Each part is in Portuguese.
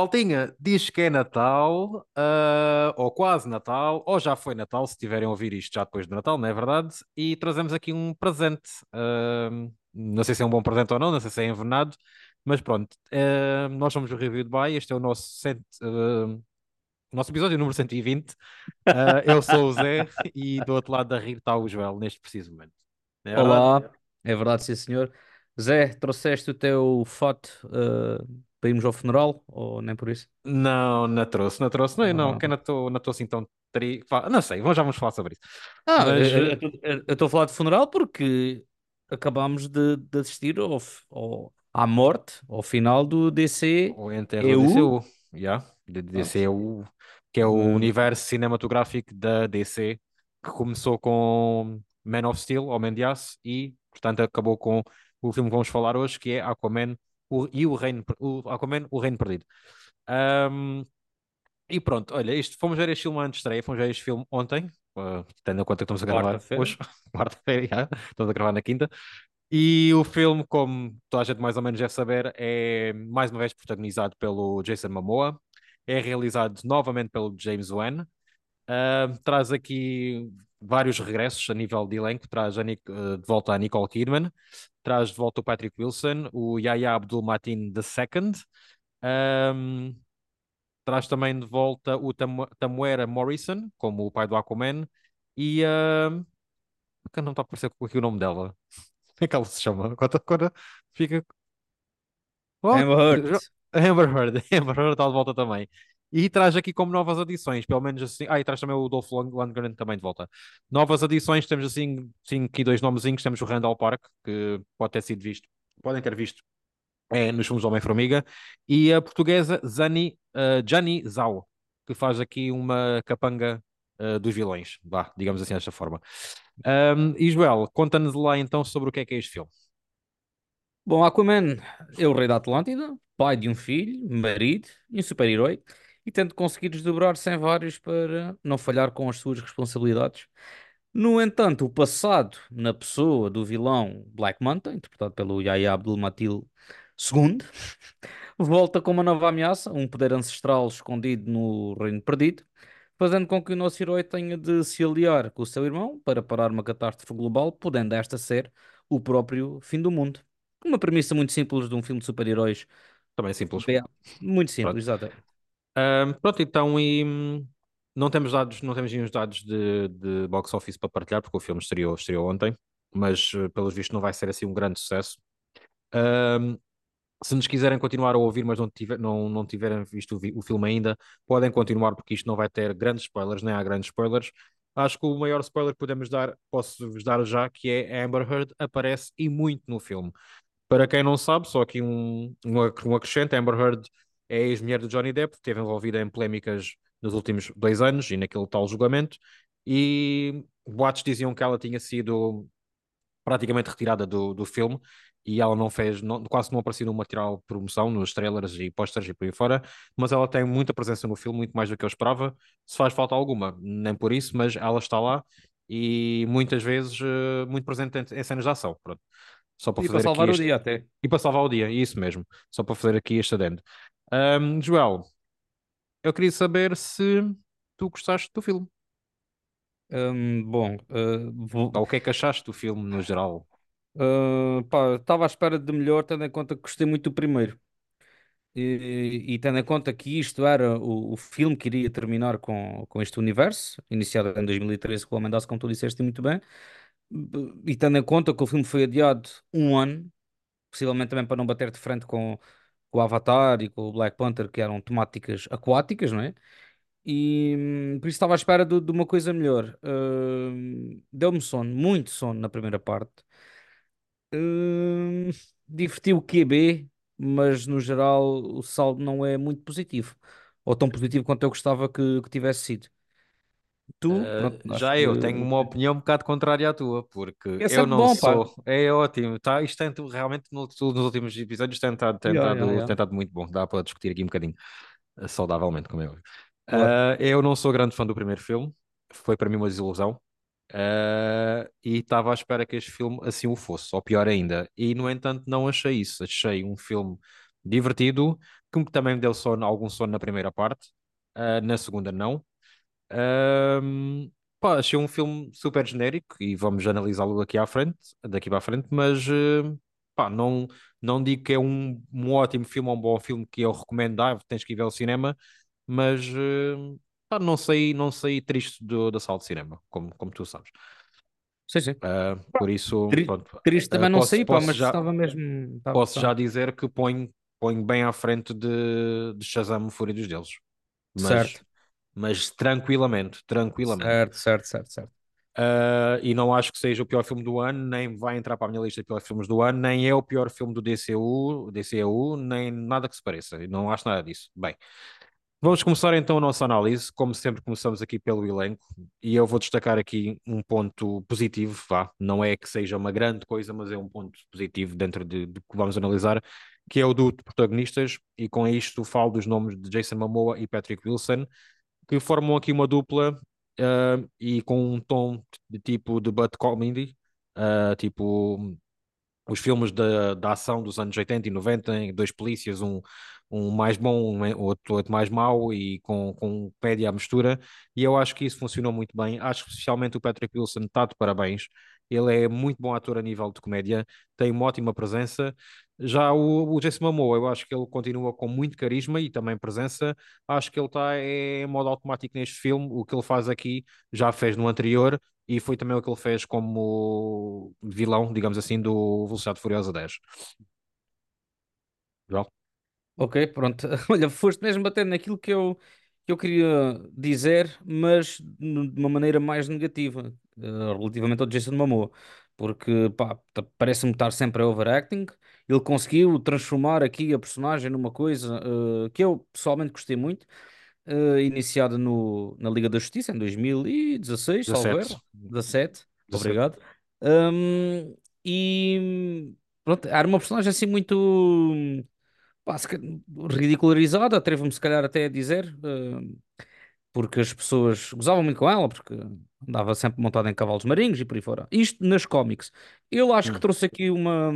Maltinha, diz que é Natal, ah, ou quase Natal, ou já foi Natal, se tiverem a ouvir isto já depois do Natal, não é verdade? E trazemos aqui um presente. Ah, não sei se é um bom presente ou não, não sei se é envenenado, mas pronto. Ah, nós somos o Review de Buy, este é o nosso, cento, ah, nosso episódio número 120. Ah, eu sou o Zé e do outro lado da rir está o Joel, neste preciso momento. É verdade? Olá, é verdade, sim senhor. Zé, trouxeste o teu fato uh, para irmos ao funeral ou nem por isso? Não, não trouxe, não trouxe. Não, não, não estou não estou assim tão tri... Não sei, já vamos falar sobre isso. Ah, Mas eu eh, estou a falar de funeral porque acabámos de, de assistir ao, ao- à morte, ao final do DC o enterro do. DCU, yeah. DCU, que é o Eh, universo cinematográfico da DC, que começou com Man of Steel, Homem de Aço, e portanto acabou com o filme que vamos falar hoje, que é Aquaman o- e o Reino, o Aquaman, o Reino Perdido. Ahm, e pronto, olha, isto, fomos ver este filme antes de estreia, fomos ver este filme ontem, uh, tendo em conta que estamos a gravar quarta-feira. hoje, quarta-feira, já, estamos a gravar na quinta. E o filme, como toda a gente mais ou menos deve saber, é mais uma vez protagonizado pelo Jason Momoa, é realizado novamente pelo James Wan, Ah, traz aqui vários regressos a nível de elenco, traz a eh, de volta a Nicole Kidman, traz de volta o Patrick Wilson, o Yahya Abdul-Mateen II, ahm, traz também de volta o Tamu- Tamuera Morrison, como o pai do Aquaman, e que não está a aparecer aqui o nome dela. Como é que ela se chama? Quando, quando fica. Oh, Amber Heard. Amber Heard. Amber Heard está de volta também. E traz aqui como novas adições, pelo menos assim. Ah, e traz também o Dolph Lund- Lundgren também de volta. Novas adições, temos assim, sim, aqui dois nomezinhos. Temos o Randall Park, que pode ter sido visto, podem ter visto é, nos filmes Homem-Formiga, e a portuguesa Zani, uh, Jani Zhao, que faz aqui uma capanga uh, dos vilões, vá, digamos assim desta forma. Um, e Joel, conta-nos lá então sobre o que é que é este filme. Bom, Aquaman é o rei da Atlântida, pai de um filho, marido e um super-herói, e tenta conseguir desdobrar-se em vários para não falhar com as suas responsabilidades. No entanto, o passado, na pessoa do vilão Black Manta, interpretado pelo Yahya Abdul-Mateen II, volta com uma nova ameaça, um poder ancestral escondido no Reino Perdido, fazendo com que o nosso herói tenha de se aliar com o seu irmão para parar uma catástrofe global, podendo esta ser o próprio fim do mundo. Uma premissa muito simples de um filme de super-heróis. Também é simples. Muito simples, exato. Um, pronto, então e, hum, não temos dados, não temos nenhum dados de, de box office para partilhar, porque o filme estreou, estreou ontem, mas eh, pelos vistos não vai ser assim um grande sucesso. Um, se nos quiserem continuar a ouvir, mas não, tiver, não, não tiverem visto o, o filme ainda, podem continuar, porque isto não vai ter grandes spoilers, nem há grandes spoilers. Acho que o maior spoiler que podemos dar, posso-vos dar já, que é Amber Heard aparece e muito no filme. Para quem não sabe, só aqui um, um, um Amber Heard é a ex-mulher do Johnny Depp, esteve envolvida em polémicas nos últimos dois anos e naquele tal julgamento, e boatos diziam que ela tinha sido praticamente retirada do, do filme e ela não fez, não- quase não apareceu no material de promoção, nos trailers e posters e por aí fora, mas ela tem muita presença no filme, muito mais do que eu esperava, se faz falta alguma, nem por isso, mas ela está lá e muitas vezes eh, muito presente em, cenas de ação, pronto. Só para E para fazer aqui salvar o este, dia até. e para salvar o dia, isso mesmo, só para fazer aqui este adendo. Ahm, Joel, eu queria saber se tu gostaste do filme, Hum, bom, uh, vou- ou o que é que achaste do filme no geral. uh, pá, estava à espera de melhor, tendo em conta que gostei muito do primeiro. E, e tendo em conta que isto era o, o filme que iria terminar com, com este universo, iniciado em 2013 com o Homem como tu disseste muito bem, e tendo em conta que o filme foi adiado um ano, possivelmente também para não bater de frente com, com o Avatar e com o Black Panther, que eram temáticas aquáticas, não é? E hum, por isso estava à espera de, de uma coisa melhor. Hum, deu-me sono, muito sono na primeira parte. Hum, divertiu o QB, mas no geral o saldo não é muito positivo. Ou tão positivo quanto eu gostava que, que tivesse sido. Tu, Uh, pronto, acho já que eu tenho uma opinião um bocado contrária à tua, porque é eu não bom, pá. sou. É ótimo, tá? Isto tem realmente nos últimos episódios tem estado, tem Yeah, yeah, estado, yeah. tem estado muito bom. Dá para discutir aqui um bocadinho, uh, saudavelmente, como é óbvio. Claro. Uh, eu não sou grande fã do primeiro filme, foi para mim uma desilusão. Uh, e estava à espera que este filme assim o fosse, ou pior ainda. E no entanto, não achei isso. Achei um filme divertido, que também me deu sono, algum sono na primeira parte, uh, na segunda não. Um, pá, achei um filme super genérico e vamos analisá-lo daqui à frente, daqui para a frente, mas uh, pá, não, não digo que é um, um ótimo filme ou um bom filme que eu recomendo, ah, tens que ir ver ao cinema, mas uh, pá, não sei, não sei triste do, da sala de cinema, como, como tu sabes. Sim, sim. Uh, por isso, Tri pronto. Triste também uh, não posso, sei, pá, mas já, estava mesmo. Estava posso estava. já dizer que ponho, ponho bem à frente de, de Shazam, Fúria dos Deuses. Mas, Certo, mas tranquilamente, tranquilamente. certo, certo, certo, certo. Uh, e não acho que seja o pior filme do ano, nem vai entrar para a minha lista de piores filmes do ano, nem é o pior filme do DCU, DCU, nem nada que se pareça. Não acho nada disso. Bem, vamos começar então a nossa análise. Como sempre, começamos aqui pelo elenco, e eu vou destacar aqui um ponto positivo, vá. Não é que seja uma grande coisa, mas é um ponto positivo dentro de, de que vamos analisar, que é o do protagonistas, e com isto falo dos nomes de Jason Momoa e Patrick Wilson, que formam aqui uma dupla uh, e com um tom de tipo de butt comedy, uh, tipo os filmes da, da ação dos anos 80 e 90, em dois polícias, um, um mais bom, um outro, outro mais mau e com, com comédia à mistura, e eu acho que isso funcionou muito bem. Acho que especialmente o Patrick Wilson está de parabéns. Ele é muito bom ator a nível de comédia, tem uma ótima presença. Já o, o Jason Momoa, eu acho que ele continua com muito carisma e também presença. Acho que ele está em modo automático neste filme. O que ele faz aqui já fez no anterior e foi também o que ele fez como vilão, digamos assim, do Velocidade Furiosa 10. João? Ok, pronto. Olha, foste mesmo bater naquilo que eu, que eu queria dizer, mas de uma maneira mais negativa, eh, relativamente ao Jason Momoa. Porque, parece-me estar sempre a overacting. Ele conseguiu transformar aqui a personagem numa coisa eh, que eu pessoalmente gostei muito, eh, iniciada no, na Liga da Justiça em 2016, salvo 17. erro, 17, 17. obrigado. Hum, e pronto, era uma personagem assim muito pá, ridicularizada, atrevo-me se calhar até a dizer, eh, porque as pessoas gozavam muito com ela, porque andava sempre montada em cavalos marinhos e por aí fora. Isto nas cómics. Ele acho que Hum. trouxe aqui uma,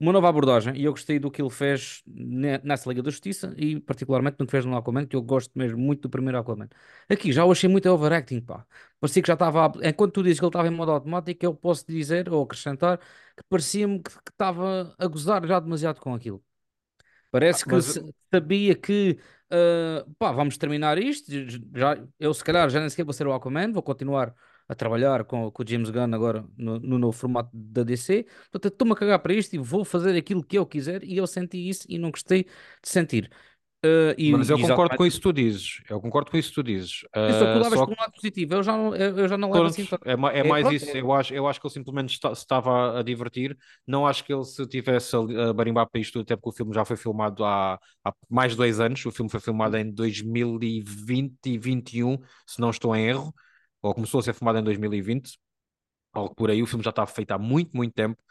uma nova abordagem e eu gostei do que ele fez ne- nessa Liga da Justiça e particularmente no que fez no Aquaman, que eu gosto mesmo muito do primeiro Aquaman. Aqui já o achei muito overacting, pá. Parecia que já estava, enquanto tu dizes que ele estava em modo automático, eu posso dizer ou acrescentar que parecia-me que estava a gozar já demasiado com aquilo. Ah, Parece que Mas, sabia que ah, pá, vamos terminar isto. Já, eu, se calhar, já nem sequer vou ser o Aquaman, vou continuar a trabalhar com, com o James Gunn agora no, no novo formato da DC. Portanto, estou-me a cagar para isto e vou fazer aquilo que eu quiser. E eu senti isso e não gostei de sentir. Mas e, eu e concordo com exatamente. isso que tu dizes. Eu concordo com isso que tu dizes. Sim, só tu Ah, levas só por um lado positivo, eu já não, eu, já não levo assim é, é É, mais pronto, isso. é- Eu acho, eu acho que ele simplesmente está- se estava a divertir. Não acho que ele se tivesse a, a barimbar para isto, até porque o filme já foi filmado há, há mais de dois anos. O filme foi filmado em 2020 e 2021, se não estou em erro, ou começou a ser filmado em 2020, algo por aí. O filme já está feito há muito, muito tempo.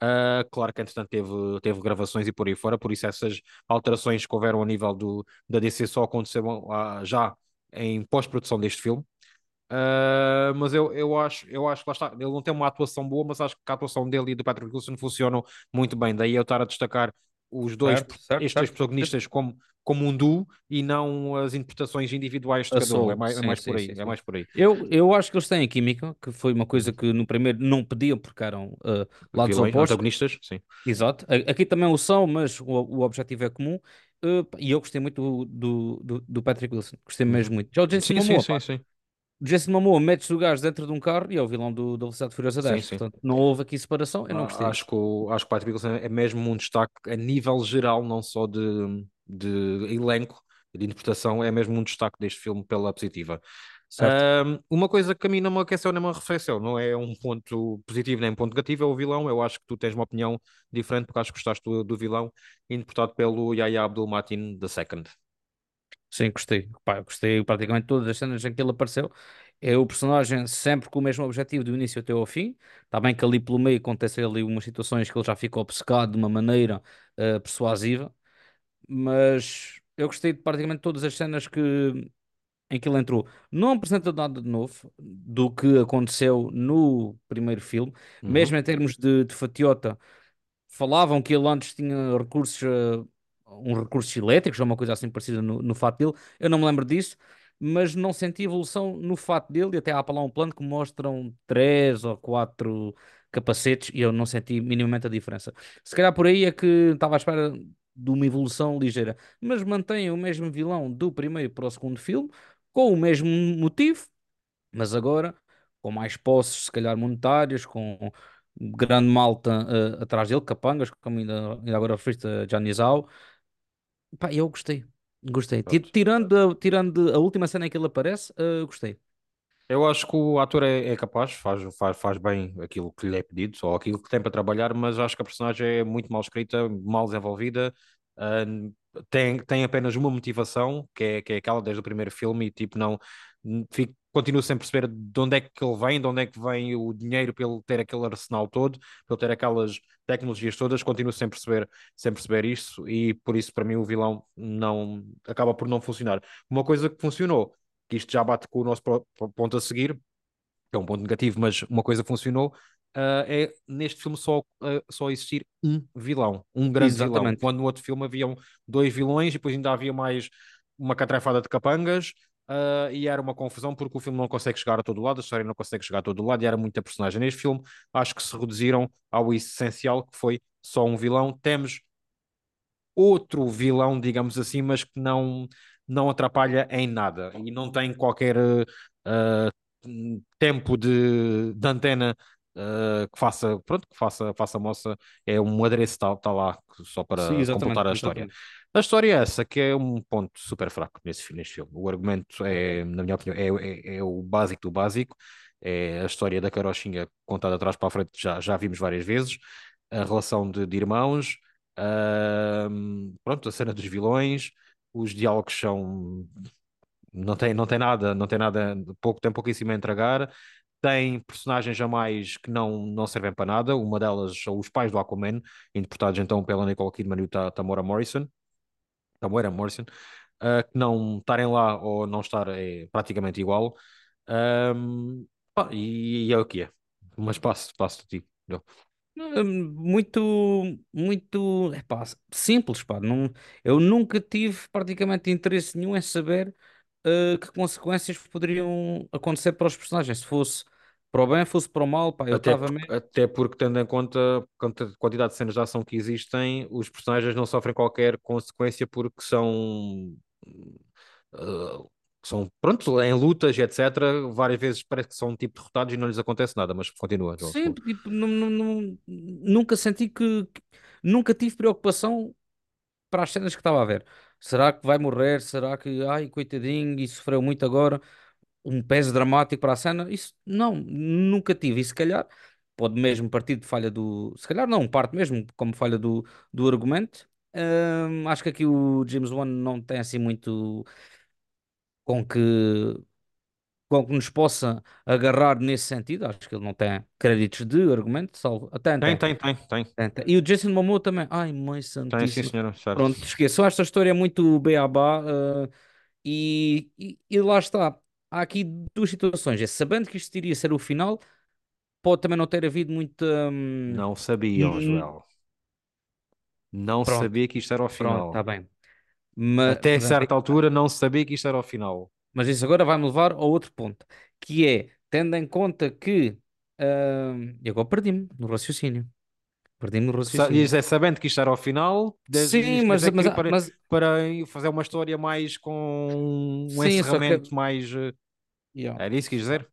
Ah, claro que entretanto teve, teve gravações e por aí fora, por isso essas alterações que houveram a nível do, da DC só aconteceram ah, já em pós-produção deste filme. Uh, mas eu, eu acho, eu acho que lá está, ele não tem uma atuação boa, mas acho que a atuação dele e do Patrick Wilson funcionam muito bem. Daí eu estar a destacar os dois, certo, certo, estes dois certo. protagonistas como, como um duo e não as interpretações individuais de A cada um. É mais, é sim, mais por sim, aí, sim, é sim. mais por aí. Eu, eu acho que eles têm química, que foi uma coisa que no primeiro não pediam porque eram ah, lados Vilões, opostos. antagonistas, sim. Exato. Aqui também o são, mas o, o objetivo é comum. Uh, e eu gostei muito do, do, do Patrick Wilson. Gostei mesmo muito. Já o Jason Sim, sim, Momoa, sim, pá. sim. O Jason Momoa mete-se o gajo dentro de um carro e é o vilão do, da Velocidade Furiosa Sim, 10. sim. Portanto, não houve aqui separação. Eu não Ah, gostei Acho que o, acho que Patrick Wilson é mesmo um destaque a nível geral, não só de, de elenco, de interpretação, é mesmo um destaque deste filme pela positiva. Certo? Ahm, uma coisa que a mim não me aqueceu nem me arrefeceu, não é um ponto positivo nem um ponto negativo, é o vilão. Eu acho que tu tens uma opinião diferente, porque acho que gostaste do, do vilão, interpretado pelo Yahya Abdul-Mateen II. Sim, gostei. Pá, gostei praticamente todas as cenas em que ele apareceu. É o personagem sempre com o mesmo objetivo do início até ao fim. Está bem que ali pelo meio acontecem ali umas situações que ele já fica obcecado de uma maneira eh, persuasiva. mas eu gostei de praticamente todas as cenas que, em que ele entrou. Não apresenta nada de novo do que aconteceu no primeiro filme, Uhum. mesmo em termos de, de fatiota. Falavam que ele antes tinha recursos eh, uns recursos elétricos ou uma coisa assim parecida no, no fato dele. Eu não me lembro disso, mas não senti evolução no fato dele. E até há para lá um plano que mostram três ou quatro capacetes e eu não senti minimamente a diferença. Se calhar por aí é que estava à espera de uma evolução ligeira, mas mantém o mesmo vilão do primeiro para o segundo filme, com o mesmo motivo, mas agora com mais posses, se calhar monetárias, com grande malta uh, atrás dele, capangas, como ainda, ainda agora referiste a Janizao. Pá, eu gostei. Gostei. Tirando, a, tirando a última cena em que ele aparece, uh, gostei. Eu acho que o ator é, é, capaz, faz, faz, faz bem aquilo que lhe é pedido, ou aquilo que tem para trabalhar, mas acho que a personagem é muito mal escrita, mal desenvolvida, uh, tem, tem apenas uma motivação, que é, que é aquela desde o primeiro filme, e tipo, não fico, continuo sem perceber de onde é que ele vem, de onde é que vem o dinheiro ele ter aquele arsenal todo, ele ter aquelas tecnologias todas, continuo sem perceber, sem perceber isso, e por isso para mim o vilão não acaba por não funcionar. Uma coisa que funcionou que isto já bate com o nosso ponto a seguir, que é um ponto negativo, mas uma coisa funcionou, uh, é neste filme só, uh, só existir um vilão, um grande Exatamente. vilão. Quando no outro filme haviam dois vilões e depois ainda havia mais uma catrefada de capangas. Uh, e era uma confusão porque o filme não consegue chegar a todo lado, a história não consegue chegar a todo lado e era muita personagem. Neste filme, acho que se reduziram ao essencial, que foi só um vilão. Temos outro vilão, digamos assim, mas que não, não atrapalha em nada e não tem qualquer uh, tempo de, de antena uh, que faça, pronto, que faça, faça moça, é um adereço está tá lá só para Sim, completar a história. A história é essa, que é um ponto super fraco nesse, neste filme. O argumento é, na minha opinião, é, é, é o básico do básico. É a história da carochinha contada atrás para a frente, já, já vimos várias vezes. A relação de, de irmãos, uh, pronto, a cena dos vilões, os diálogos são não tem, não tem nada, não tem nada, pouco, tem pouquíssimo a entregar. Tem personagens a mais que não, não servem para nada. Uma delas são os pais do Aquaman, interpretados então pela Nicole Kidman e o Tamora Morrison. Tamora Morrison. Uh, que não estarem lá ou não estar é praticamente igual. Um, pá, e, e, é o que é. Mas passo, passo de ti. Hum, muito, muito, epá, simples, pá. Não, eu nunca tive praticamente interesse nenhum em saber uh, que consequências poderiam acontecer para os personagens. Se fosse para o bem, fosse para o mal, pá, eu Até, estava mesmo. até porque, tendo em conta a quantidade de cenas de ação que existem, os personagens não sofrem qualquer consequência porque são uh, são, pronto, em lutas, etc. Várias vezes parece que são tipo derrotados e não lhes acontece nada, mas continua, João. Sim, tipo, nunca senti que, que- nunca tive preocupação para as cenas que estava a ver. Será que vai morrer? Será que, ai, coitadinho, e sofreu muito agora? Um peso dramático para a cena? Isso não, nunca tive. E se calhar pode mesmo partir de falha do. Se calhar não, parte mesmo como falha do, do argumento. Hum, acho que aqui o James Wan não tem assim muito com que com que nos possa agarrar nesse sentido. Acho que ele não tem créditos de argumento, salvo. Até tem, tem, tem, tem, tem. E o Jason Momoa também. Ai, mãe santíssima. Tem, sim, senhora. Pronto, esqueçam. Esta história é muito beabá uh, e, e, e lá está. Há aqui duas situações. É sabendo que isto iria ser o final, pode também não ter havido muita. Um... Não sabiam, Joel. Não pronto, sabia que isto era o final. Está bem. Mas, Até certa altura não sabia que isto era o final. Mas isso agora vai-me levar ao outro ponto, que é, tendo em conta que. Uh, e agora perdi-me no raciocínio. Perdi-me no raciocínio. Sa é sabendo que isto era o final, sim, mas, mas, para, mas, para fazer uma história mais com um sim, encerramento que... mais. Eh, yeah. Era isso que quis dizer?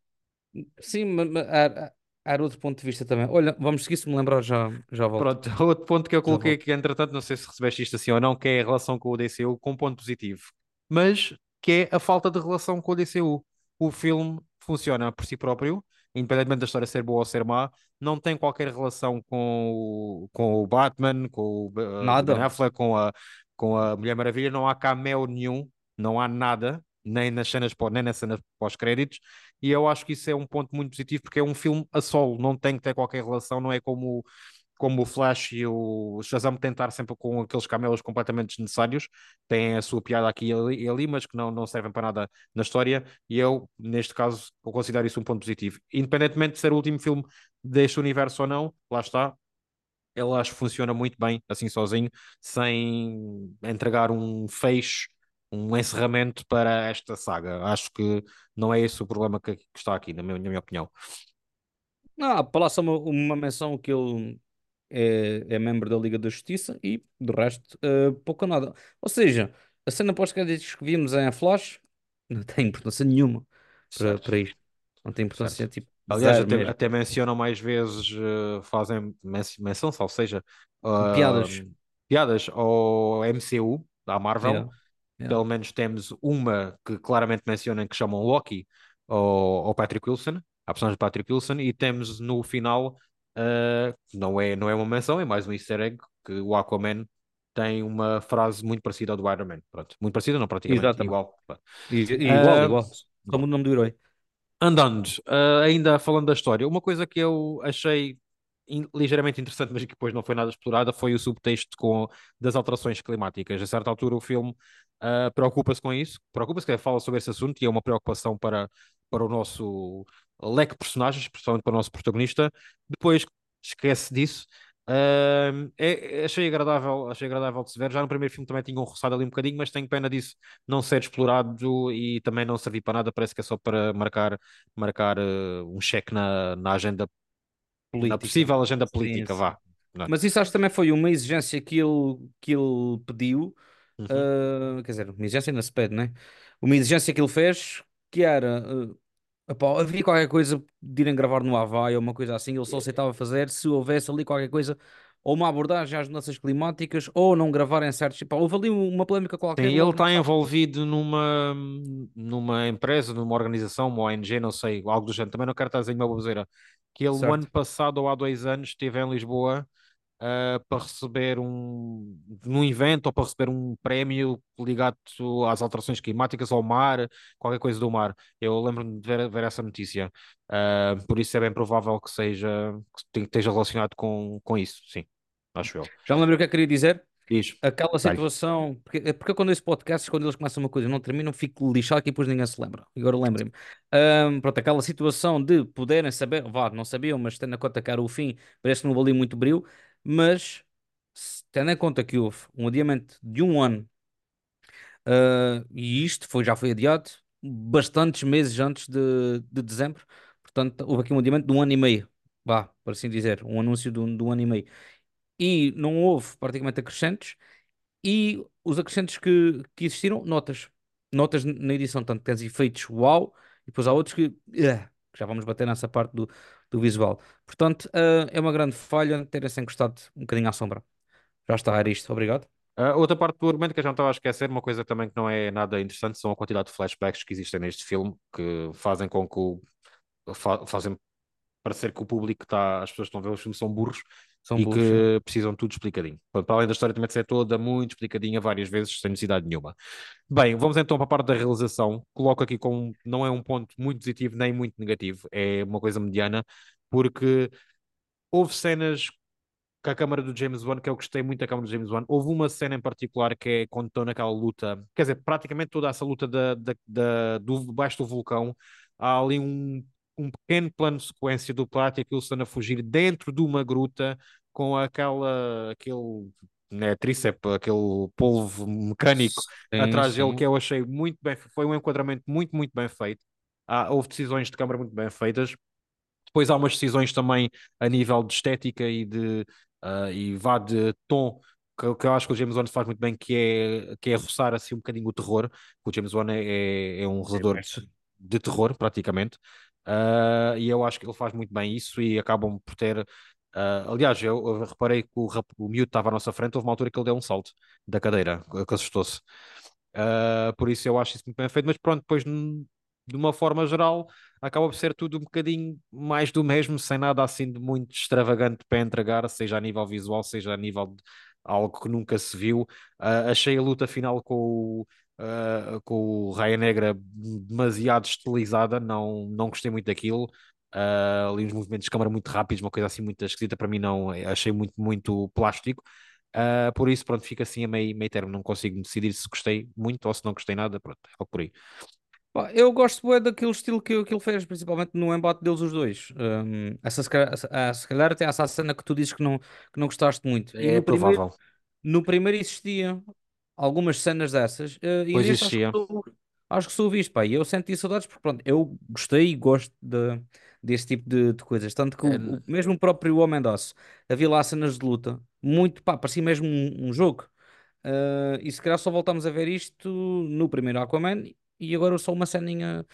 Sim, mas, mas há, há outro ponto de vista também. Olha, vamos seguir, se me lembrar, já, já volto. Pronto, outro ponto que eu coloquei aqui, entretanto, não sei se recebeste isto assim ou não, que é a relação com o DCU, com um ponto positivo. Mas que é a falta de relação com o DCU. O filme funciona por si próprio, independentemente da história ser boa ou ser má, não tem qualquer relação com o, com o Batman, com o uh, nada. Ben Affleck, com a, com a Mulher Maravilha, não há cameo nenhum, não há nada, nem nas cenas, nem nas cenas pós-créditos, e eu acho que isso é um ponto muito positivo, porque é um filme a solo, não tem que ter qualquer relação, não é como como o Flash e o Shazam tentar sempre com aqueles camelos completamente desnecessários, têm a sua piada aqui e ali, mas que não, não servem para nada na história, e eu, neste caso, eu considero isso um ponto positivo. Independentemente de ser o último filme deste universo ou não, lá está, ele acho que funciona muito bem, assim sozinho, sem entregar um fecho, um encerramento para esta saga. Acho que não é esse o problema que, que está aqui, na minha, na minha opinião. Ah, para lá só uma, uma menção que ele é, é membro da Liga da Justiça e, do resto, uh, pouco ou nada. Ou seja, a cena pós-créditos que vimos em Flash não tem importância nenhuma para, para isto. Não tem importância, certo. tipo, Aliás, até, até mencionam mais vezes, uh, fazem menção, ou seja, uh, Piadas. piadas ao MCU, da Marvel. Yeah, yeah. Pelo menos temos uma que claramente mencionam que chamam Loki, ao, ao Patrick Wilson, a personagem de Patrick Wilson, e temos no final, uh, não, é, não é uma menção, é mais um easter egg, que o Aquaman tem uma frase muito parecida ao do Iron Man. Pronto, muito parecida, não praticamente Exatamente. igual. I- igual, Uh, igual. Muda o nome do herói. Andando, uh, ainda falando da história, uma coisa que eu achei ligeiramente interessante, mas que depois não foi nada explorada, foi o subtexto com, das alterações climáticas. A certa altura, o filme uh, preocupa-se com isso, preocupa-se, fala sobre esse assunto e é uma preocupação para, para o nosso leque de personagens, principalmente para o nosso protagonista. Depois esquece disso. Uh, é- achei agradável, achei agradável de se ver. Já no primeiro filme também tinham roçado ali um bocadinho, mas tenho pena disso não ser explorado e também não servir para nada. Parece que é só para marcar, marcar uh, um cheque na, na agenda, na Política. possível agenda Sim, política, sim. vá. Não é? Mas isso acho que também foi uma exigência que ele, que ele pediu. Uhum. ah, quer dizer, uma exigência ainda se pede, né? Uma exigência que ele fez que era. ah, epá, havia qualquer coisa de irem gravar no Havaí ou uma coisa assim, ele só aceitava fazer se houvesse ali qualquer coisa, ou uma abordagem às mudanças climáticas, ou não gravar em certos. Epá, houve ali uma polémica Sim, qualquer ele logo está envolvido numa, numa empresa, numa organização, uma ONG, não sei, algo do género. Também não quero estar a dizer uma baboseira. Que ele, o ano passado ou há dois anos, esteve em Lisboa ah, para receber um, num evento ou para receber um prémio ligado às alterações climáticas, ao mar, qualquer coisa do mar. Eu lembro-me de ver, ver essa notícia. Ah, por isso é bem provável que seja, que esteja relacionado com, com isso, sim, acho eu. Já me lembro o que é que queria dizer? Diz, Aquela dá-lhe. situação, porque, é porque quando esse podcast, quando eles começam uma coisa e não terminam, fico lixado que depois ninguém se lembra. Agora lembrem-me. Ahm, pronto, aquela situação de poderem saber, vá, não sabiam, mas tendo em conta que era o fim, parece que não valia muito brilho, mas tendo em conta que houve um adiamento de um ano, ah, e isto foi, já foi adiado bastantes meses antes de, de dezembro, portanto, houve aqui um adiamento de um ano e meio, vá, por assim dizer, um anúncio de um, de um ano e meio. E não houve praticamente acrescentos. E os acrescentos que, que existiram, notas. Notas na edição, tanto tens efeitos uau, e depois há outros que, que já vamos bater nessa parte do, do visual. Portanto, eh, é uma grande falha terem-se encostado um bocadinho à sombra. Já está, era isto. Obrigado. A outra parte do argumento que já não estava a esquecer, uma coisa também que não é nada interessante, são a quantidade de flashbacks que existem neste filme, que fazem com que o, fa- fazem parecer que o público está, as pessoas que estão a ver os filmes são burros São e sim. que precisam tudo explicadinho. Para para além da história também de ser toda muito explicadinha várias vezes, sem necessidade nenhuma. Bem, vamos então para a parte da realização. Coloco aqui como não é um ponto muito positivo nem muito negativo, é uma coisa mediana, porque houve cenas com a câmara do James Wan, que eu gostei muito da câmara do James Wan. Houve uma cena em particular que é quando estão naquela luta, quer dizer, praticamente toda essa luta da, da, da, do, debaixo do vulcão, há ali um, um pequeno plano de sequência do Platy e Wilson a fugir dentro de uma gruta com aquela, aquele, né, tríceps, aquele polvo mecânico Sim, atrás dele que sim. eu achei muito bem, foi um enquadramento muito, muito bem feito. Ah, houve decisões de câmara muito bem feitas. Depois há umas decisões também a nível de estética e de ah, e vá de tom que, que eu acho que o James Wan faz muito bem, que é, que é roçar assim um bocadinho o terror. O James Wan é, é, é um É mestre. de, de terror, praticamente. Ah, e eu acho que ele faz muito bem isso e acabam por ter. ah, aliás, eu, eu reparei que o, o miúdo estava à nossa frente, houve uma altura que ele deu um salto da cadeira, que assustou-se. Uh, por isso eu acho isso muito bem feito, mas pronto, depois de uma forma geral acaba por ser tudo um bocadinho mais do mesmo, sem nada assim de muito extravagante para entregar, seja a nível visual, seja a nível de algo que nunca se viu. Uh, achei a luta final com o, uh, com o Raia Negra demasiado estilizada, não, não gostei muito daquilo. Uh, ali uns movimentos de câmara muito rápidos, uma coisa assim muito esquisita para mim, não achei muito, muito plástico. Uh, por isso, pronto, fica assim a meio, meio termo. Não consigo decidir se gostei muito ou se não gostei nada. Pronto, é logo por aí. Eu gosto bué daquele estilo que, que ele fez, principalmente no embate deles os dois. Hum, essa, se calhar, se calhar até essa cena que tu dizes que não, que não gostaste muito. E É no primeiro, provável. no primeiro existia algumas cenas dessas, e Pois neste acho que existia. sou, acho que sou visto, pá. E eu senti saudades porque, pronto, eu gostei e gosto de, desse tipo de, de coisas. Tanto que o, É, o- mesmo o próprio Homem de Aço, havia lá cenas de luta, muito, pá, parecia mesmo um, um jogo. Eh, e se calhar só voltamos a ver isto no primeiro Aquaman e agora só uma ceninha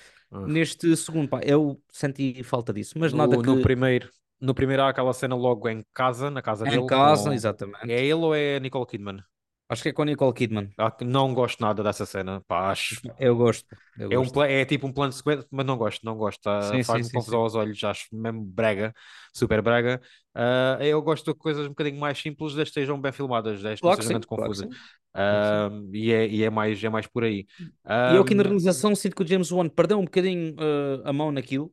neste segundo, pá. Eu senti falta disso, mas nada No, no que primeiro, no primeiro há aquela cena logo em casa, na casa em dele, casa, com... É exatamente. ele ou é Nicole Kidman? Acho que é com a Nicole Kidman. Ah, Não gosto nada dessa cena, pá, acho... Eu gosto, eu É, um, gosto. pla- é tipo um plano de sequência, mas não gosto, não gosto, sim, Faz-me confusão sim. aos olhos, acho mesmo brega, super brega. Ah, eu gosto de coisas um bocadinho mais simples, que estejam bem filmadas, que não Claro que confusas. Claro. Ah, e é, e é mais, é mais por aí. E eu aqui na Ah, realização sinto que o James Wan perdeu um bocadinho eh, a mão naquilo.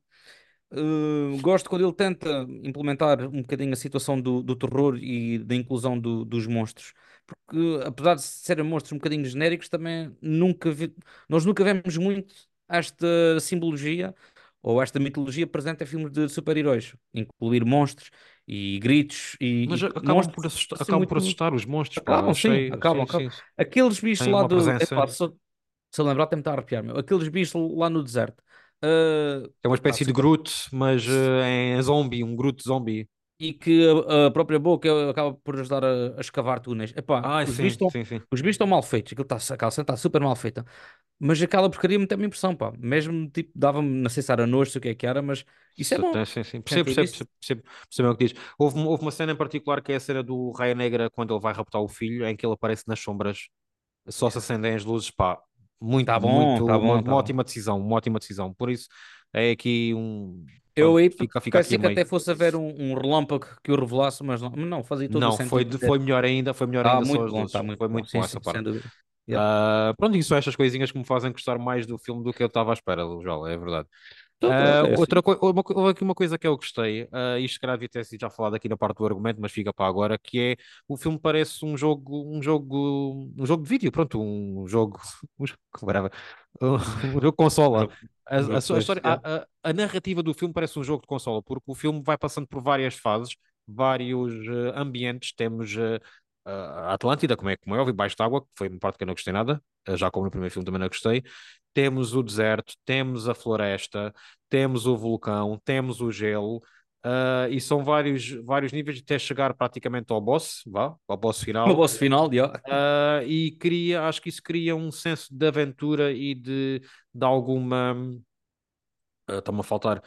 Uh, gosto quando ele tenta implementar um bocadinho a situação do, do terror e da inclusão do- dos monstros. Porque, apesar de serem monstros um bocadinho genéricos, também nunca vi- nós nunca vemos muito esta simbologia ou esta mitologia presente em filmes de super-heróis. Incluir monstros e gritos e, mas acabam por monstros assustar, assim acabam por muito. assustar os monstros, Acabam, sim, achei, acabam, sim, acabam. sim, Aqueles bichos tem lá do. presença. Epá, se, se eu lembrar, até me está a arrepiar, meu. Aqueles bichos lá no deserto. Uh, É uma espécie de Groot, mas eh, em zombie, um Groot zombie. E que a, a própria boca acaba por ajudar a, a escavar túneis. Epá, Ah, os bichos sim, estão, sim, sim. os bichos estão mal feitos, aquilo está, aquela cena está super mal feita. Mas aquela porcaria me tem uma impressão, pá. Mesmo tipo, dava-me, não sei se era nojo, o que é que era, mas isso é bom. Sim, sim. Percebo, percebo, percebo, percebo, o que diz. Houve, uma- houve uma cena em particular que é a cena do Raia Negra quando ele vai raptar o filho, em que ele aparece nas sombras, só se acendem as luzes, pá. Tá Muito, bom, muito, tá uma, bom, uma tá bom. ótima decisão, uma ótima decisão. Por isso, é aqui um. Eu aí fica, fica aqui a pensei que meio. até fosse haver um, um relâmpago que o revelasse, mas não, não fazia todo o Não, foi, sentido de- ter. foi melhor ainda, foi melhor Tá ainda muito bom, tá muito Foi bom. muito bom Sim, essa sim, sem parte. dúvida. Yep. Ah, pronto, isso são estas coisinhas que me fazem gostar mais do filme do que eu estava à espera, Joel, é verdade. Ah, é outra assim. coi- uma, co- houve aqui uma coisa que eu gostei, ah, isto calhar devia ter sido já falado aqui na parte do argumento, mas fica para agora, que é o filme parece um jogo, um jogo, um jogo de vídeo, pronto, um jogo, um jogo, um, um jogo de consola. Jogo, A, a, a história, a, narrativa do filme parece um jogo de consola, porque o filme vai passando por várias fases, vários eh, ambientes. Temos eh, a Atlântida, como é, como é óbvio, baixo de água, que foi uma parte que eu não gostei nada, eh, já como no primeiro filme também não gostei. Temos o deserto, temos a floresta, temos o vulcão, temos o gelo. Ah, e são vários, vários níveis até chegar praticamente ao boss, vá, ao boss final. vosso final, yeah. Ah, e cria, acho que isso cria um senso de aventura e de, de alguma. ah, Está-me a faltar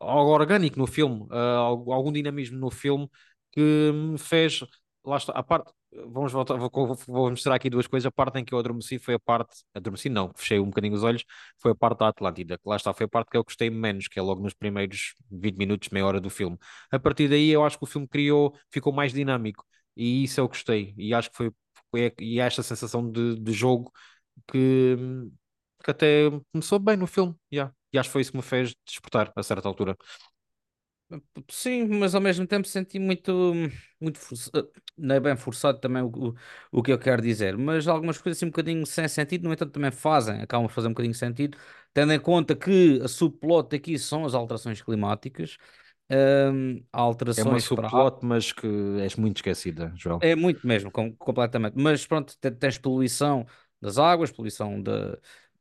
algo orgânico no filme, algum dinamismo no filme que me fez. Lá está, a parte. Vamos voltar, vou, vou mostrar aqui duas coisas. A parte em que eu adormeci foi a parte. Adormeci, não, fechei um bocadinho os olhos. Foi a parte da Atlântida, lá está, foi a parte que eu gostei menos, que é logo nos primeiros 20 minutos, meia hora do filme. A partir daí, eu acho que o filme criou, ficou mais dinâmico, e isso eu gostei. E acho que foi, foi e esta sensação de, de jogo que, que até começou bem no filme. yeah. E acho que foi isso que me fez despertar a certa altura. Sim, mas ao mesmo tempo senti muito, muito forçado, não é bem forçado também o, o, o que eu quero dizer, mas algumas coisas assim um bocadinho sem sentido, no entanto também fazem, acabam de fazer um bocadinho de sentido, tendo em conta que a subplot aqui são as alterações climáticas, hum, há É uma alterações para subplot, mas que és muito esquecida, João. É muito mesmo, com- completamente. Mas pronto, te- tens poluição das águas, poluição da,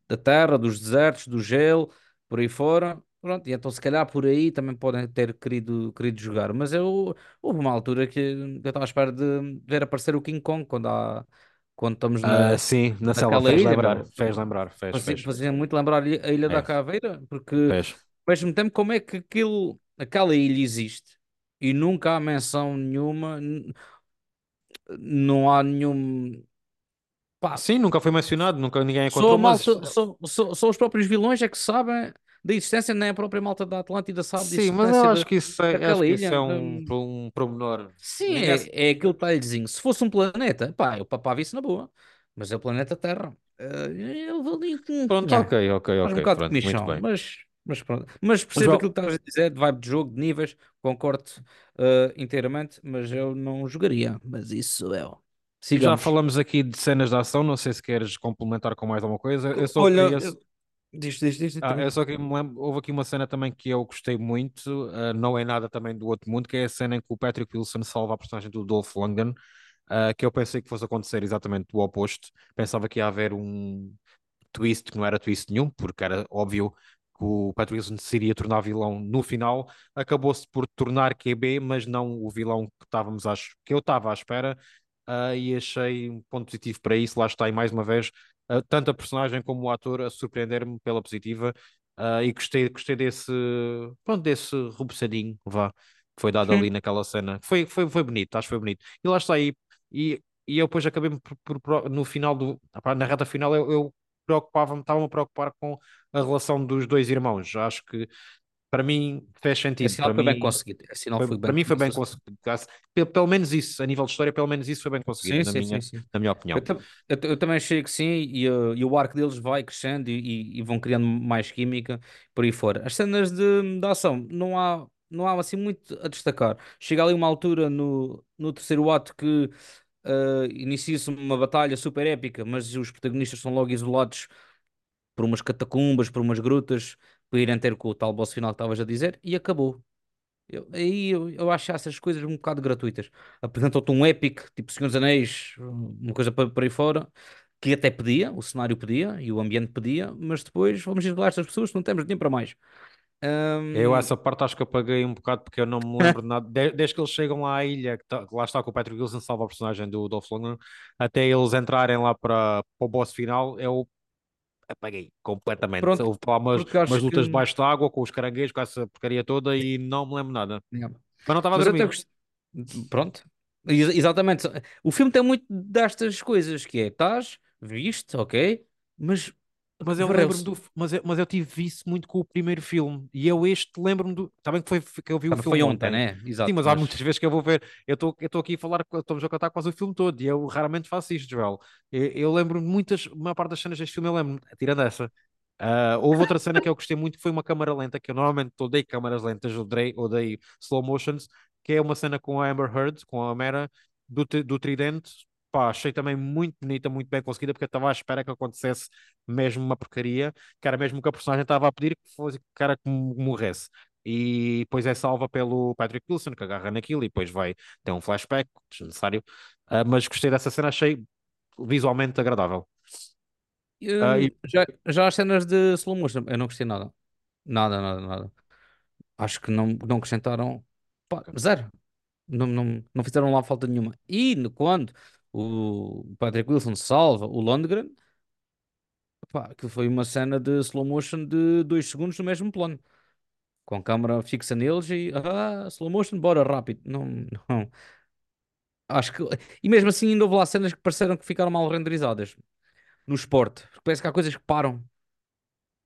da terra, dos desertos, do gelo, por aí fora. Pronto, e então se calhar por aí também podem ter querido, querido jogar. Mas eu, houve uma altura que eu estava à espera de ver aparecer o King Kong quando, há, quando estamos Ah, na, sim, na naquela fez ilha, lembrar, meu. fez lembrar, fez, Fazia, fez. fazia muito lembrar a Ilha da É, Caveira, porque fez. ao mesmo tempo como é que aquilo, aquela ilha existe e nunca há menção nenhuma não há nenhum. Pá, Sim, nunca foi mencionado, nunca ninguém só encontrou, mas malta, só, só, só os próprios vilões é que sabem da existência, nem a própria malta da Atlântida sabe da sim, mas eu acho que isso é, acho que isso é um, um pormenor. sim, é, é aquele detalhezinho. Se fosse um planeta, pá, eu papava isso na boa. Mas é o planeta Terra. Eh, Eu vou ali. Pronto, ok, ok, ok, um bocado de pronto, muito comichão, bem. mas, mas pronto. Mas Mas, percebo aquilo João, que estavas a dizer, de vibe de jogo, de níveis, concordo eh, inteiramente, mas eu não jogaria. Mas isso sou eu. já Sigamos. falamos aqui de cenas de ação, não sei se queres complementar com mais alguma coisa. Eu só Olha, queria. Diz, diz, diz, diz Ah, também. só que me lembro, houve aqui uma cena também que eu gostei muito, ah, não é nada também do outro mundo, que é a cena em que o Patrick Wilson salva a personagem do Dolph Lundgren, ah, que eu pensei que fosse acontecer exatamente o oposto. Pensava que ia haver um twist que não era twist nenhum, porque era óbvio que o Patrick Wilson se iria tornar vilão no final. Acabou-se por tornar QB, mas não o vilão que estávamos à, que eu estava à espera, ah, e achei um ponto positivo para isso. Lá está, e mais uma vez, tanto a personagem como o ator a surpreender-me pela positiva. ah, e gostei, gostei desse, pronto, desse rubuçadinho, vá, que foi dado ali naquela cena. Foi, foi, foi bonito, acho que foi bonito. E lá está aí, e, e eu depois acabei por, por- no final do, na reta final, eu, eu preocupava-me, estava-me a preocupar com a relação dos dois irmãos. Acho que para mim fez sentido. sinal Para foi bem mim conseguido. Sinal que foi, foi para bem, mim foi bem bem conseguido. Pelo, pelo menos isso, a nível de história, pelo menos isso foi bem conseguido, Sim, na sim, minha, sim. na minha Eu, opinião. tam- eu, eu também achei que sim, e, uh, e o arco deles vai crescendo e, e- e vão criando mais química por aí fora. As cenas de, de ação, não há, não há assim muito a destacar. Chega ali uma altura no, no terceiro ato que uh, inicia-se uma batalha super épica, mas os protagonistas são logo isolados por umas catacumbas, por umas grutas, para irem ter com o tal boss final que estavas a dizer, e acabou. Eu, aí eu, eu acho essas coisas um bocado gratuitas. Apresentou-te um épico, tipo Senhor dos Anéis, uma coisa para, para aí fora, que até pedia, o cenário pedia e o ambiente pedia, mas depois vamos isolar estas pessoas, não temos dinheiro para mais. Eu Ahm, essa parte acho que apaguei um bocado porque eu não me lembro de nada. De- desde que eles chegam lá à ilha, que, tá- que lá está com o Patrick Wilson salva a personagem do Dolph Lundgren, até eles entrarem lá para, para o boss final, eu apaguei completamente. pronto, Houve lá umas, umas acho que. lutas debaixo da água com os caranguejos, com essa porcaria toda e não me lembro nada. Yeah. Mas não estava a dormir. gost... Pronto. Ex- Exatamente. O filme tem muito destas coisas, que é, estás, viste, ok, mas Mas eu lembro-me do. Mas eu, mas eu tive isso muito com o primeiro filme. E eu este lembro-me do. Está bem que foi que eu vi o Também filme foi ontem, ontem. né? Sim, Exato, mas há muitas vezes que eu vou ver. Eu estou aqui a falar, estamos a contar quase o filme todo. E eu raramente faço isto, Joel. Eu, eu lembro-me muitas. A maior parte das cenas deste filme eu lembro, tirando essa. Ah, houve outra cena que eu gostei muito que foi uma câmara lenta, que eu normalmente odeio câmaras lentas, odeio, odeio slow motions, que é uma cena com a Amber Heard, com a Mera, do, do Tridente. Pá, achei também muito bonita, muito bem conseguida, porque eu estava à espera que acontecesse mesmo uma porcaria, que era mesmo que a personagem estava a pedir que fosse que o cara que morresse. E depois é salva pelo Patrick Wilson, que agarra naquilo, e depois vai ter um flashback desnecessário. Ah, mas gostei dessa cena, achei visualmente agradável. Ah, Hum, e, já, já as cenas de slow motion, eu não gostei nada. Nada, nada, nada. Acho que não, não acrescentaram pá, zero. Não, não, não fizeram lá falta nenhuma. E no- quando o Patrick Wilson salva o Lundgren, pá, que foi uma cena de slow motion de dois segundos no mesmo plano. Com a câmera fixa neles e ah, slow motion, bora rápido. Não, não. Acho que. E mesmo assim ainda houve lá cenas que pareceram que ficaram mal renderizadas. No esporte. Parece que há coisas que param.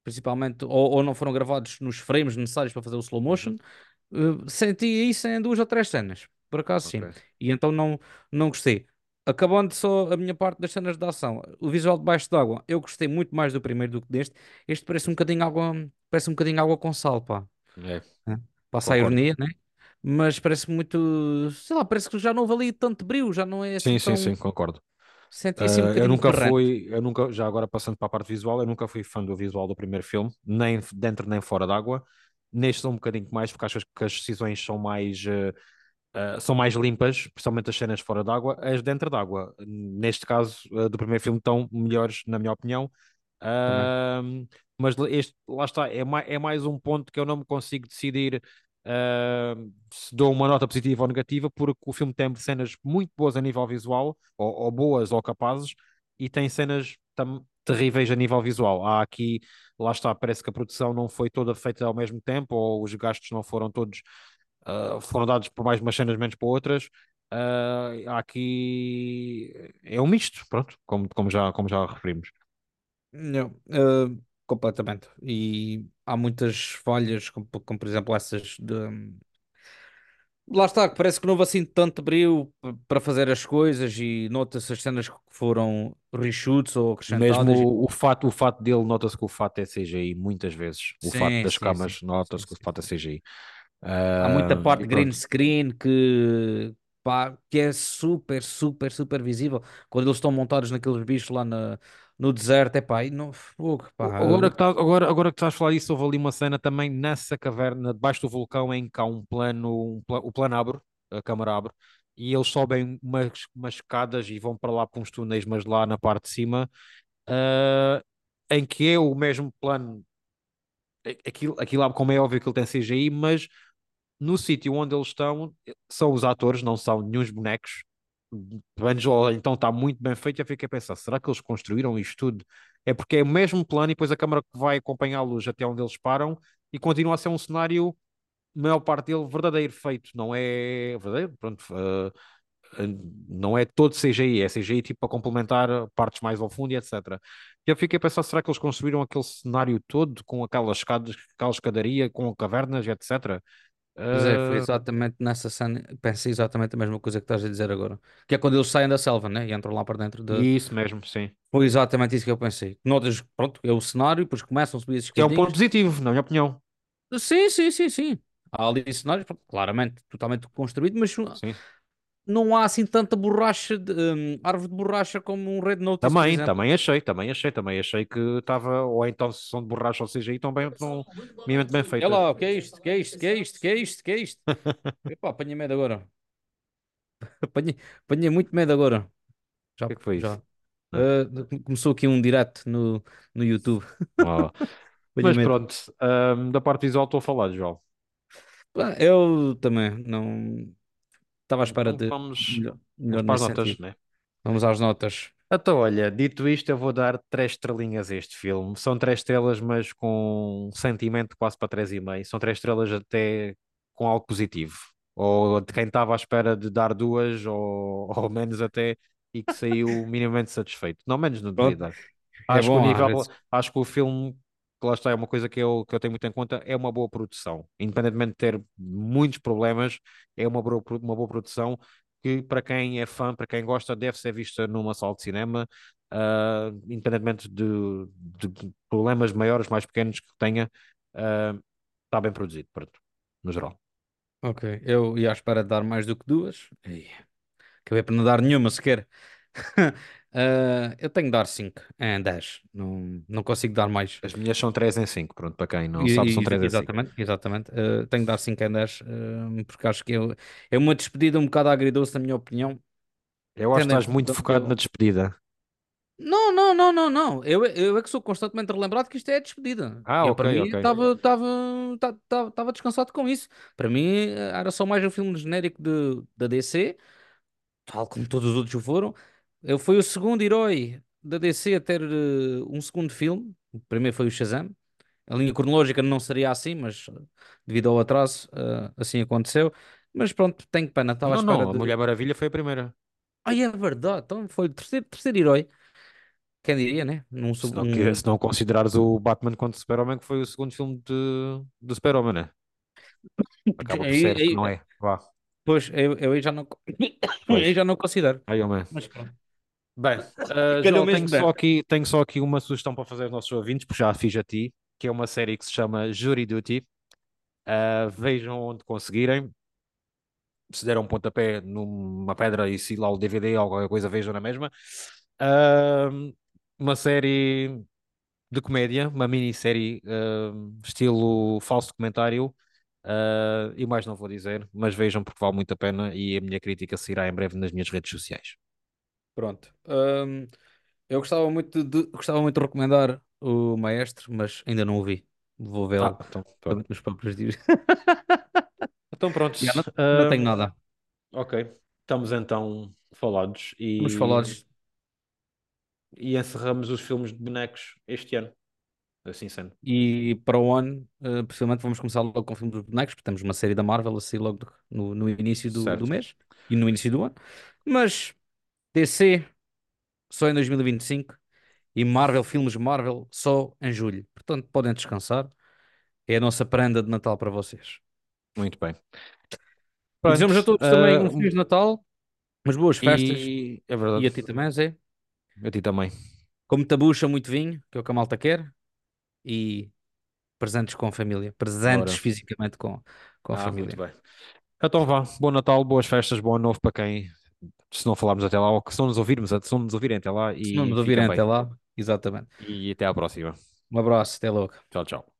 principalmente, ou, ou não foram gravados nos frames necessários para fazer o slow Uhum, motion. Uh, senti isso em duas ou três cenas, por acaso sim. ok. E então não, não gostei. Acabando só a minha parte das cenas de ação, o visual debaixo d'água, eu gostei muito mais do primeiro do que deste. Este parece um bocadinho água, parece um bocadinho água com sal, pá. É, Hã? Passa a ironia, né? Mas parece muito, sei lá, parece que já não houve ali tanto brilho, já não é assim Sim, sim, tão. sim, concordo. Senti assim um Uh, eu nunca fui, eu nunca, já agora passando para a parte visual, eu nunca fui fã do visual do primeiro filme, nem dentro nem fora d'água. Neste são um bocadinho mais, porque acho que as decisões são mais, uh, uh, são mais limpas, principalmente as cenas fora d'água, as dentro d'água. Neste caso, uh, do primeiro filme, estão melhores, na minha opinião. Uh, mas este, lá está, é mais, é mais um ponto que eu não me consigo decidir se dou uma nota positiva ou negativa, porque o filme tem cenas muito boas a nível visual, ou, ou boas ou capazes, e tem cenas terríveis a nível visual. Há aqui, lá está, parece que a produção não foi toda feita ao mesmo tempo, ou os gastos não foram todos, uh, foram dados por mais umas cenas, menos por outras. Uh, há aqui é um misto, pronto, como, como, já, como já referimos. Não, eh, completamente. E há muitas falhas, como, como, por exemplo essas de. Lá está, que parece que não houve assim tanto brilho para fazer as coisas e nota-se as cenas que foram reshoots ou acrescentadas. Mesmo o fato, o fato dele, nota-se que o fato é CGI, muitas vezes. O fato Sim, das sim, camas, nota-se que o fato é sim. Há muita Ah, parte green screen que pá, que é super, super, super visível. Quando eles estão montados naqueles bichos lá na, no deserto, é pá, e não, fogo, pá, Agora que, tá, agora, agora que estás a falar isso, houve ali uma cena também nessa caverna, debaixo do vulcão, em que há um plano, um pla- o plano abre, a câmara abre, e eles sobem umas, umas escadas e vão para lá para uns túneis, mas lá na parte de cima, ah, em que é o mesmo plano, aquilo, aquilo, como é óbvio que ele tem CGI, mas no sítio onde eles estão, são os atores, não são nenhuns bonecos. Então está muito bem feito. Eu fiquei a pensar, será que eles construíram isto tudo? É porque é o mesmo plano e depois a câmara que vai acompanhá-los até onde eles param e continua a ser um cenário, maior parte dele, verdadeiro, feito. Não é verdadeiro, pronto. eh, não é todo CGI, é CGI tipo para complementar partes mais ao fundo e etc. E eu fiquei a pensar, será que eles construíram aquele cenário todo com aquelas escadas, aquela escadaria, com cavernas, etc. Pois é, foi Uh, exatamente nessa cena, pensei exatamente a mesma coisa que estás a dizer agora. Que é quando eles saem da selva, né? E entram lá para dentro da. isso mesmo, sim. Foi exatamente isso que eu pensei. Notas, pronto, é o cenário, depois começam a subir as Que é um ponto positivo, na minha opinião. Sim, sim, sim, sim. Há ali cenários, pronto, claramente, totalmente construído, mas Sim. Não há assim tanta borracha, de, hum, árvore de borracha como um Red por Também, também achei, também achei, também achei que estava, ou então se são de borracha ou seja, aí estão bem, estão minimamente bem Olha feitas. lá, o que é isto? O que é isto? O que é isto? O que é isto? O que é isto? Epá, apanhei medo agora. Apanhei, apanhei muito medo agora. O Já, que é que foi isso? já. Não. Ah, começou aqui um direct no, no YouTube. Oh. Mas medo. pronto, ahm, da parte visual estou a falar, João. Eu também não estava à espera Então de vamos, melhor, vamos melhor para as notas, né? Vamos às notas. Então, olha, dito isto, eu vou dar três estrelinhas a este filme. São três estrelas, mas com um sentimento quase para três e meio. São três estrelas até com algo positivo. Ou de quem estava à espera de dar duas, ou, ou menos até, e que saiu minimamente satisfeito. Não menos não deveria Pronto, dar. é Acho que o nível, acho que o filme, que lá está, é uma coisa que eu, que eu tenho muito em conta, é uma boa produção. Independentemente de ter muitos problemas, é uma boa, uma boa produção que para quem é fã, para quem gosta, deve ser vista numa sala de cinema, ah, independentemente de, de problemas maiores, mais pequenos que tenha, ah, está bem produzido, pronto, no geral. Ok, eu ia à espera de dar mais do que duas. Ei, acabei por não dar nenhuma sequer. Ah, eu tenho de dar 5 em 10. Não, não consigo dar mais. As minhas são 3 em 5, pronto, para quem não E- sabe, são e- 3 em 5. exatamente, exatamente. Ah, tenho de dar 5 em 10, ah, porque acho que é, é uma despedida um bocado agridoce, na minha opinião. Eu acho que estás muito conta focado na despedida. Não, não, não, não, não. Eu, eu é que sou constantemente relembrado que isto é a despedida. Ah, Eu, ok, para mim, ok. estava descansado com isso. Para mim, era só mais um filme genérico de, da DC, tal como todos os outros o foram. Eu fui o segundo herói da DC a ter eh, um segundo filme. O primeiro foi o Shazam. A linha cronológica não seria assim, mas eh, devido ao atraso, eh, assim aconteceu. Mas pronto, tenho pena. Estava à Não, espera não, a de. Mulher Maravilha foi a primeira. Ai, é verdade. Então foi o terceiro, terceiro herói. Quem diria, né? Num, Se não, que- se não considerares o Batman contra o Super-Homem, que foi o segundo filme de, do Super-Homem, né? Acaba por Aí, ser, que não aí, é? Vá, pois, eu, eu aí já não, aí pois. já não considero. Aí, homem. Mas pronto. Bem, uh, João, tenho só, aqui, tenho só aqui uma sugestão para fazer aos nossos ouvintes, porque já a fiz a ti, que é uma série que se chama Jury Duty. Uh, vejam onde conseguirem. Se deram um pontapé numa pedra e se lá o DVD ou qualquer coisa, vejam na mesma. Uh, uma série de comédia, uma minissérie uh, estilo falso documentário. Uh, e mais não vou dizer, mas vejam porque vale muito a pena e a minha crítica sairá em breve nas minhas redes sociais. Pronto. Hum, eu gostava muito de, gostava muito de recomendar o Maestro, mas ainda não o vi. Vou Ah, vê-lo então, pronto. nos próprios dias. Então pronto, Já não, não tenho nada. ok, estamos então falados Vamos e, falar. e encerramos os filmes de bonecos este ano, assim sendo. E para o ano, eh, possivelmente vamos começar logo com o filme dos bonecos, porque temos uma série da Marvel a sair logo no, no início do, do Certo. mês e no início do ano. Mas DC só em 2025 e Marvel, filmes Marvel, só em julho. Portanto, podem descansar. É a nossa prenda de Natal para vocês. Muito bem. E Pronto, desejamos a todos também um uh, Feliz Natal, umas boas festas e é e verdade, a ti também, Zé. a ti também. Com muita bucha, muito vinho, que é o que a malta quer, e presentes com a família. Presentes Bora. fisicamente com, com a Ah, muito família. bem. Então vá, bom Natal, boas festas, bom ano novo para quem, se não falarmos até lá, ou que se não nos ouvirmos, se não nos ouvirem até lá Se não e nos ouvirem até lá, exatamente. E até à próxima. Um abraço, até logo. Tchau, tchau.